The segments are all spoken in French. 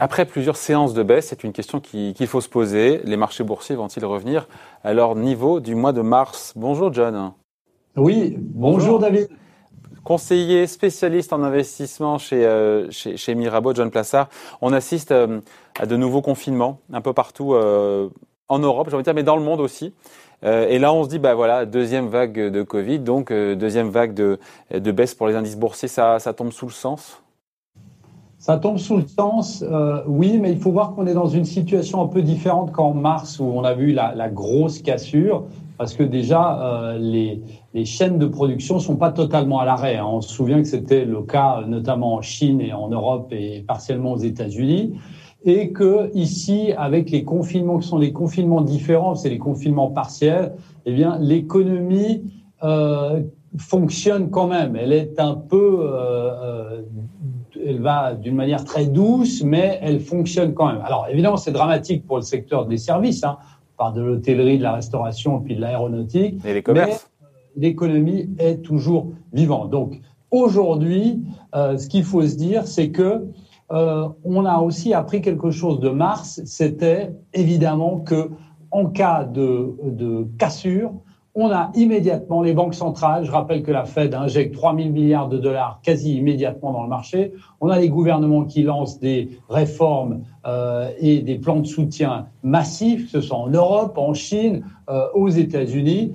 Après plusieurs séances de baisse, c'est une question qu'il faut se poser. Les marchés boursiers vont-ils revenir à leur niveau du mois de mars? Bonjour John. Oui, bonjour, David. Conseiller spécialiste en investissement chez, euh, chez, Mirabeau, John Plassard. On assiste euh, à de nouveaux confinements un peu partout euh, en Europe, j'ai envie de dire, mais dans le monde aussi. Et là, on se dit, bah voilà, deuxième vague de Covid, donc deuxième vague de, de baisse pour les indices boursiers, ça, ça tombe sous le sens? Ça tombe sous le sens, euh, oui, mais il faut voir qu'on est dans une situation un peu différente qu'en mars où on a vu la, grosse cassure, parce que déjà euh, les, chaînes de production sont pas totalement à l'arrêt. Hein. On se souvient que c'était le cas notamment en Chine et en Europe et partiellement aux États-Unis, et que ici, avec les confinements qui sont des confinements différents, c'est les confinements partiels, eh bien l'économie euh, fonctionne quand même. Elle est un peu elle va d'une manière très douce, mais elle fonctionne quand même. Alors évidemment, c'est dramatique pour le secteur des services, hein. on parle de l'hôtellerie, de la restauration, puis de l'aéronautique. Et les commerces. Mais euh, l'économie est toujours vivante. Donc aujourd'hui, euh, ce qu'il faut se dire, c'est que euh, on a aussi appris quelque chose de mars. C'était évidemment que en cas de, cassure, on a immédiatement les banques centrales. Je rappelle que la Fed injecte 3 000 milliards de dollars quasi immédiatement dans le marché. On a les gouvernements qui lancent des réformes euh, et des plans de soutien massifs, que ce soit en Europe, en Chine, euh, aux États-Unis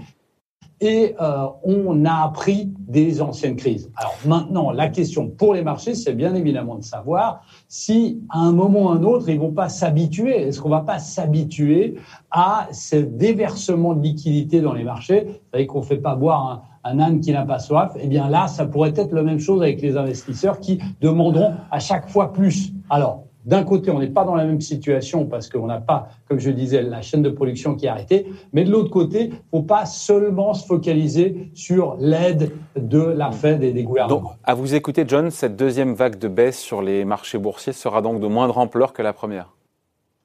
et euh, on a appris des anciennes crises. Alors maintenant, la question pour les marchés, c'est bien évidemment de savoir si à un moment ou à un autre, ils vont pas s'habituer. Est-ce qu'on va pas s'habituer à ce déversement de liquidités dans les marchés? Vous savez qu'on fait pas boire un, un âne qui n'a pas soif. Eh bien là, ça pourrait être la même chose avec les investisseurs qui demanderont à chaque fois plus. Alors, d'un côté, on n'est pas dans la même situation parce qu'on n'a pas, comme je disais, la chaîne de production qui est arrêtée. Mais de l'autre côté, il ne faut pas seulement se focaliser sur l'aide de la Fed et des gouvernements. Donc, à vous écouter, John, cette deuxième vague de baisse sur les marchés boursiers sera donc de moindre ampleur que la première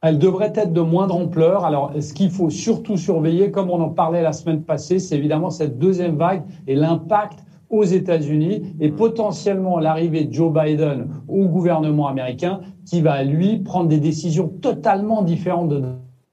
elle devrait être de moindre ampleur. Alors, ce qu'il faut surtout surveiller, comme on en parlait la semaine passée, c'est évidemment cette deuxième vague et l'impact aux États-Unis et mm. potentiellement l'arrivée de Joe Biden au gouvernement américain qui va, lui, prendre des décisions totalement différentes de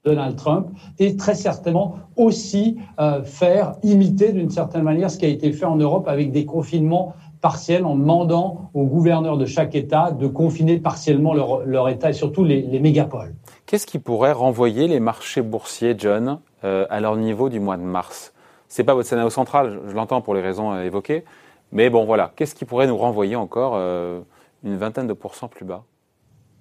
Donald Trump et très certainement aussi euh, faire imiter d'une certaine manière ce qui a été fait en Europe avec des confinements partiels en demandant aux gouverneurs de chaque État de confiner partiellement leur, État et surtout les, mégapoles. Qu'est-ce qui pourrait renvoyer les marchés boursiers, John, euh, à leur niveau du mois de mars? C'est pas votre scénario central, je l'entends pour les raisons euh, évoquées. Mais bon, voilà. Qu'est-ce qui pourrait nous renvoyer encore euh, une vingtaine de pourcents plus bas?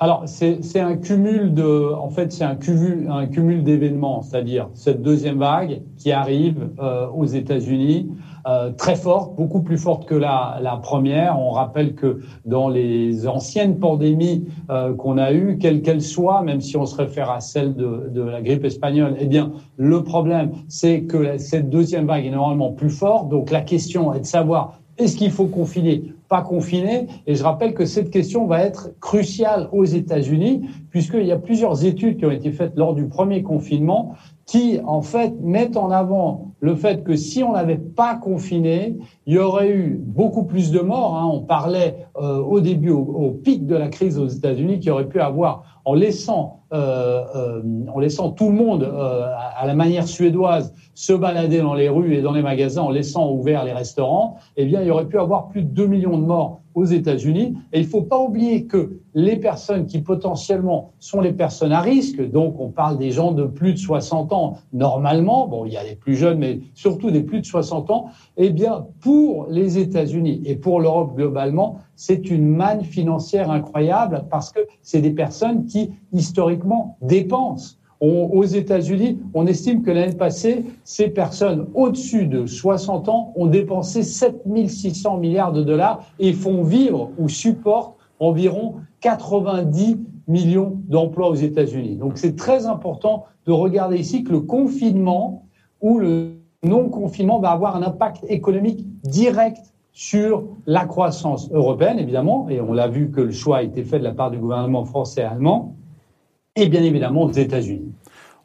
Alors, c'est un cumul de, en fait, c'est un cumul, un cumul d'événements, c'est-à-dire cette deuxième vague qui arrive euh, aux États-Unis, euh, très forte, beaucoup plus forte que la, la, première. On rappelle que dans les anciennes pandémies euh, qu'on a eues, quelles qu'elles soient, même si on se réfère à celle de, de la grippe espagnole, eh bien, le problème, c'est que cette deuxième vague est normalement plus forte. Donc, la question est de savoir est-ce qu'il faut confiner Pas confiner Et je rappelle que cette question va être cruciale aux États-Unis, puisqu'il y a plusieurs études qui ont été faites lors du premier confinement qui, en fait, mettent en avant le fait que si on n'avait pas confiné, il y aurait eu beaucoup plus de morts. Hein. On parlait euh, au début, au, pic de la crise aux États-Unis, qu'il aurait pu avoir, en laissant, euh, euh, en laissant tout le monde à la manière suédoise se balader dans les rues et dans les magasins, en laissant ouverts les restaurants, eh bien, il y aurait pu avoir plus de 2 millions de morts aux États-Unis. Et il ne faut pas oublier que les personnes qui potentiellement sont les personnes à risque, donc on parle des gens de plus de 60 ans normalement, bon, il y a les plus jeunes, mais surtout des plus de 60 ans, eh bien, pour les États-Unis et pour l'Europe globalement, c'est une manne financière incroyable parce que c'est des personnes qui, historiquement, dépensent aux États-Unis, on estime que l'année passée, ces personnes au-dessus de 60 ans ont dépensé 7600 milliards de dollars et font vivre ou supportent environ 90 millions d'emplois aux États-Unis. Donc c'est très important de regarder ici que le confinement ou le non-confinement va avoir un impact économique direct sur la croissance européenne, évidemment, et on l'a vu que le choix a été fait de la part du gouvernement français et allemand, et bien évidemment aux États-Unis.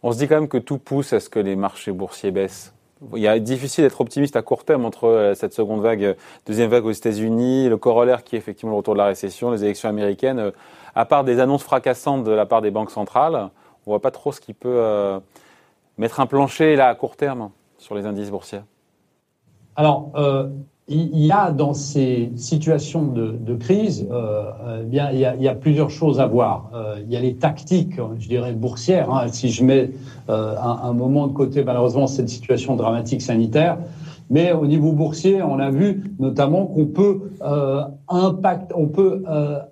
On se dit quand même que tout pousse à ce que les marchés boursiers baissent. il est difficile d'être optimiste à court terme entre euh, cette seconde vague, deuxième vague aux États-Unis, le corollaire qui est effectivement le retour de la récession, les élections américaines. À part des annonces fracassantes de la part des banques centrales, on voit pas trop ce qui peut mettre un plancher là à court terme sur les indices boursiers. Alors, il y a dans ces situations de, crise, euh, euh, bien, il, y a, plusieurs choses à voir. Euh, il y a les tactiques, je dirais, boursières. Hein, si je mets un, moment de côté, malheureusement, cette situation dramatique sanitaire. Mais au niveau boursier, on a vu notamment qu'on peut impact, on peut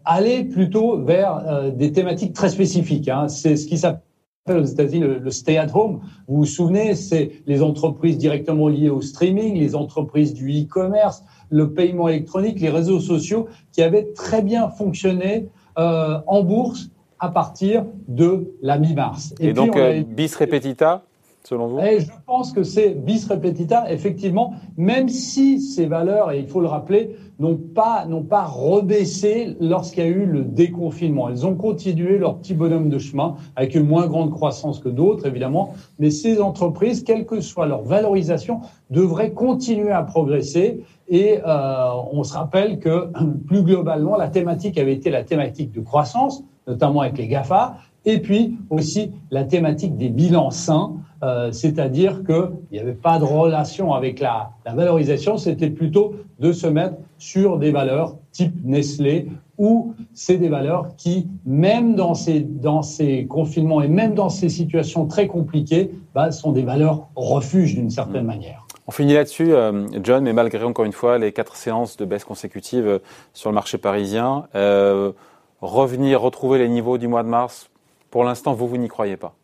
aller plutôt vers des thématiques très spécifiques. Hein. C'est ce qui s'appelle aux États-Unis le, stay at home. Vous vous souvenez, c'est les entreprises directement liées au streaming, les entreprises du e-commerce, le paiement électronique, les réseaux sociaux qui avaient très bien fonctionné euh, en bourse à partir de la mi-mars. Et, donc, euh, bis repetita et Je pense que c'est bis repetita, effectivement, même si ces valeurs, et il faut le rappeler, n'ont pas, n'ont pas rebaissé lorsqu'il y a eu le déconfinement. Elles ont continué leur petit bonhomme de chemin avec une moins grande croissance que d'autres, évidemment. Mais ces entreprises, quelle que soit leur valorisation, devraient continuer à progresser. Et euh, on se rappelle que plus globalement, la thématique avait été la thématique de croissance, notamment avec les GAFA, et puis aussi la thématique des bilans sains, euh, c'est-à-dire qu'il n'y avait pas de relation avec la, la valorisation, c'était plutôt de se mettre sur des valeurs type Nestlé, ou c'est des valeurs qui, même dans ces, dans ces confinements et même dans ces situations très compliquées, bah, sont des valeurs refuge d'une certaine mmh. manière. On finit là-dessus, euh, John, mais malgré encore une fois les quatre séances de baisse consécutive euh, sur le marché parisien, revenir, retrouver les niveaux du mois de mars, pour l'instant, vous, vous n'y croyez pas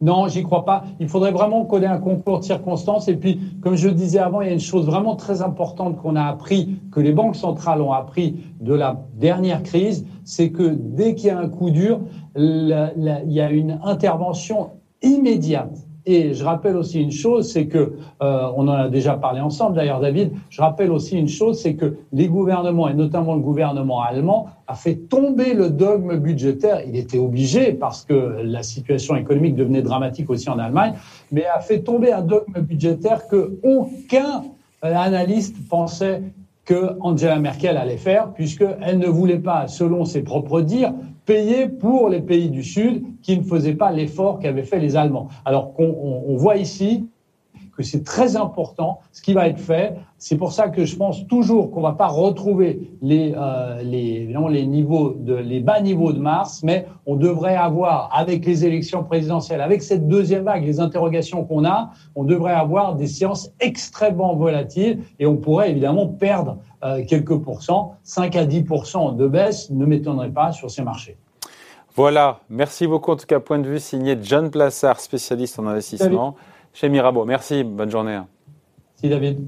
non, j'y crois pas. Il faudrait vraiment qu'on ait un concours de circonstances. Et puis, comme je le disais avant, il y a une chose vraiment très importante qu'on a appris, que les banques centrales ont appris de la dernière crise, c'est que dès qu'il y a un coup dur, il y a une intervention immédiate et je rappelle aussi une chose, c'est que, euh, on en a déjà parlé ensemble d'ailleurs David, je rappelle aussi une chose, c'est que les gouvernements, et notamment le gouvernement allemand, a fait tomber le dogme budgétaire. Il était obligé parce que la situation économique devenait dramatique aussi en Allemagne, mais a fait tomber un dogme budgétaire que aucun analyste pensait que Angela Merkel allait faire, puisqu'elle ne voulait pas, selon ses propres dires, payer pour les pays du Sud qui ne faisaient pas l'effort qu'avaient fait les Allemands. Alors qu'on on voit ici que c'est très important ce qui va être fait. C'est pour ça que je pense toujours qu'on va pas retrouver les, euh, les, les, niveaux de, les bas niveaux de mars, mais on devrait avoir, avec les élections présidentielles, avec cette deuxième vague, les interrogations qu'on a, on devrait avoir des séances extrêmement volatiles et on pourrait évidemment perdre euh, quelques pourcents, 5 à 10% de baisse ne m'étonnerait pas sur ces marchés. Voilà, merci beaucoup en tout cas, point de vue signé John Plassard, spécialiste en investissement chez Mirabeau. Merci, bonne journée. Merci David.